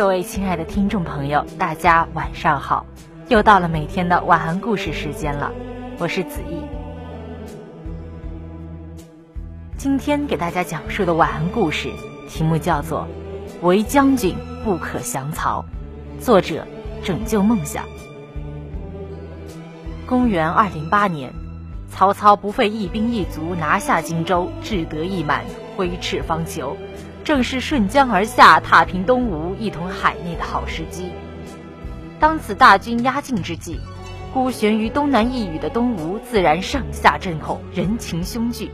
各位亲爱的听众朋友，大家晚上好！又到了每天的晚安故事时间了，我是子毅。今天给大家讲述的晚安故事题目叫做《为将军不可降曹》，作者拯救梦想。公元二零八年，曹操不费一兵一卒拿下荆州，志得意满，挥斥方遒。正是顺江而下，踏平东吴，一统海内的好时机。当此大军压境之际，孤悬于东南一隅的东吴自然上下震恐，人情凶惧。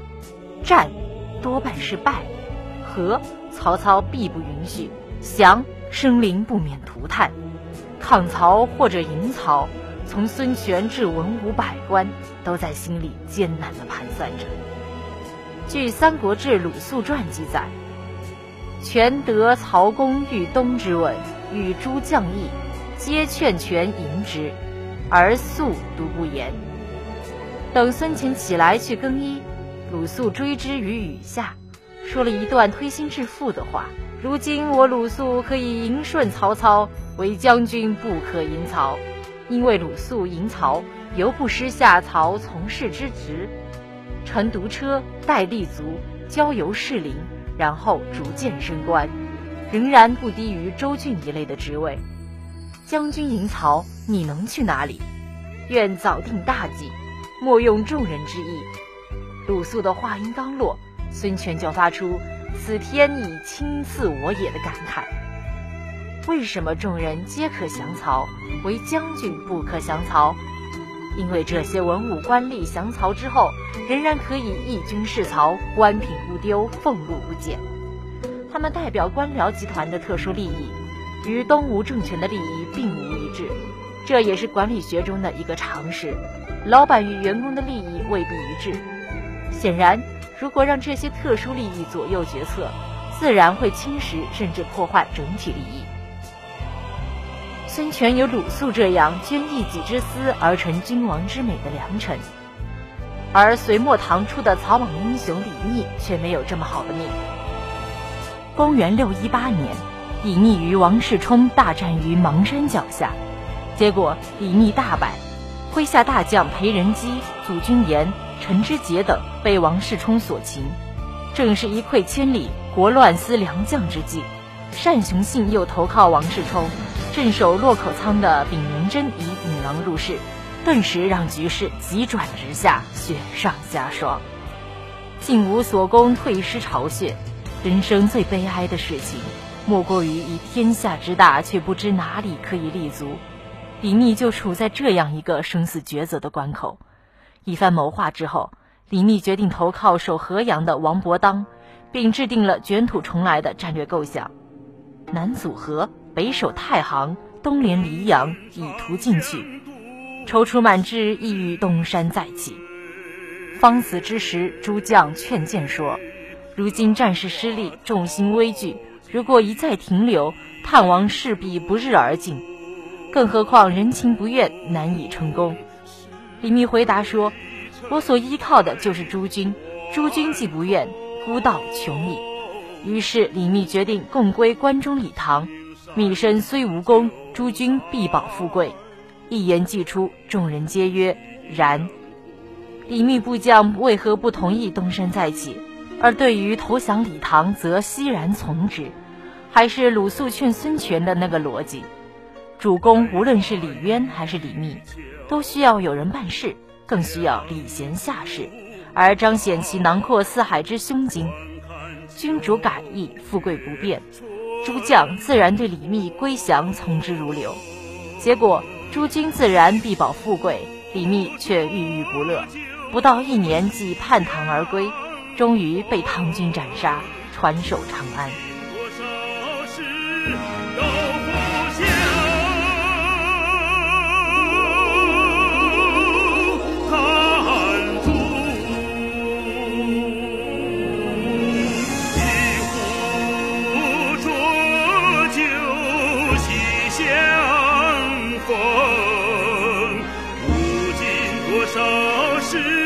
战，多半是败；和，曹操必不允许；降，生灵不免涂炭。抗曹或者迎曹，从孙权至文武百官，都在心里艰难地盘算着。据《三国志·鲁肃传》记载。权得曹公欲东之问，与诸将议，皆劝权迎之，而肃独不言。等孙权起来去更衣，鲁肃追之于雨下，说了一段推心置腹的话：“如今我鲁肃可以迎顺曹操，为将军不可迎曹，因为鲁肃迎曹，犹不失下曹从事之职，乘独车，带立足，郊游士林。”然后逐渐升官，仍然不低于周郡一类的职位。将军迎曹，你能去哪里？愿早定大计，莫用众人之意。鲁肃的话音刚落，孙权就发出“此天已亲赐我也”的感慨。为什么众人皆可降曹，唯将军不可降曹？因为这些文武官吏降曹之后，仍然可以义军事曹，官品不丢，俸禄不减。他们代表官僚集团的特殊利益，与东吴政权的利益并无一致。这也是管理学中的一个常识：老板与员工的利益未必一致。显然，如果让这些特殊利益左右决策，自然会侵蚀甚至破坏整体利益。孙权有鲁肃这样捐一己之私而成君王之美的良臣，而隋末唐初的草莽英雄李密却没有这么好的命。公元六一八年，李密与王世充大战于邙山脚下，结果李密大败，麾下大将裴仁基、祖君言、陈知节等被王世充所擒，正是一溃千里、国乱思良将之际。单雄信又投靠王世充。镇守洛口仓的丙元贞以女郎入室，顿时让局势急转直下，雪上加霜。晋无所攻，退师巢穴。人生最悲哀的事情，莫过于以天下之大，却不知哪里可以立足。李密就处在这样一个生死抉择的关口。一番谋划之后，李密决定投靠守河阳的王伯当，并制定了卷土重来的战略构想：南阻河。北守太行，东连黎阳，以图进取。踌躇满志，意欲东山再起。方死之时，诸将劝谏说：“如今战事失利，众心危惧。如果一再停留，汉王势必不日而进。更何况人情不愿，难以成功。”李密回答说：“我所依靠的就是诸君，诸君既不愿，孤道穷矣。”于是李密决定共归关中礼堂。密身虽无功，诸君必保富贵。一言既出，众人皆曰然。李密部将为何不同意东山再起，而对于投降李唐则欣然从之？还是鲁肃劝孙权的那个逻辑：主公无论是李渊还是李密，都需要有人办事，更需要礼贤下士，而彰显其囊括四海之胸襟。君主改易，富贵不变。诸将自然对李密归降从之如流，结果诸君自然必保富贵，李密却郁郁不乐，不到一年即叛唐而归，终于被唐军斩杀，传首长安。都是。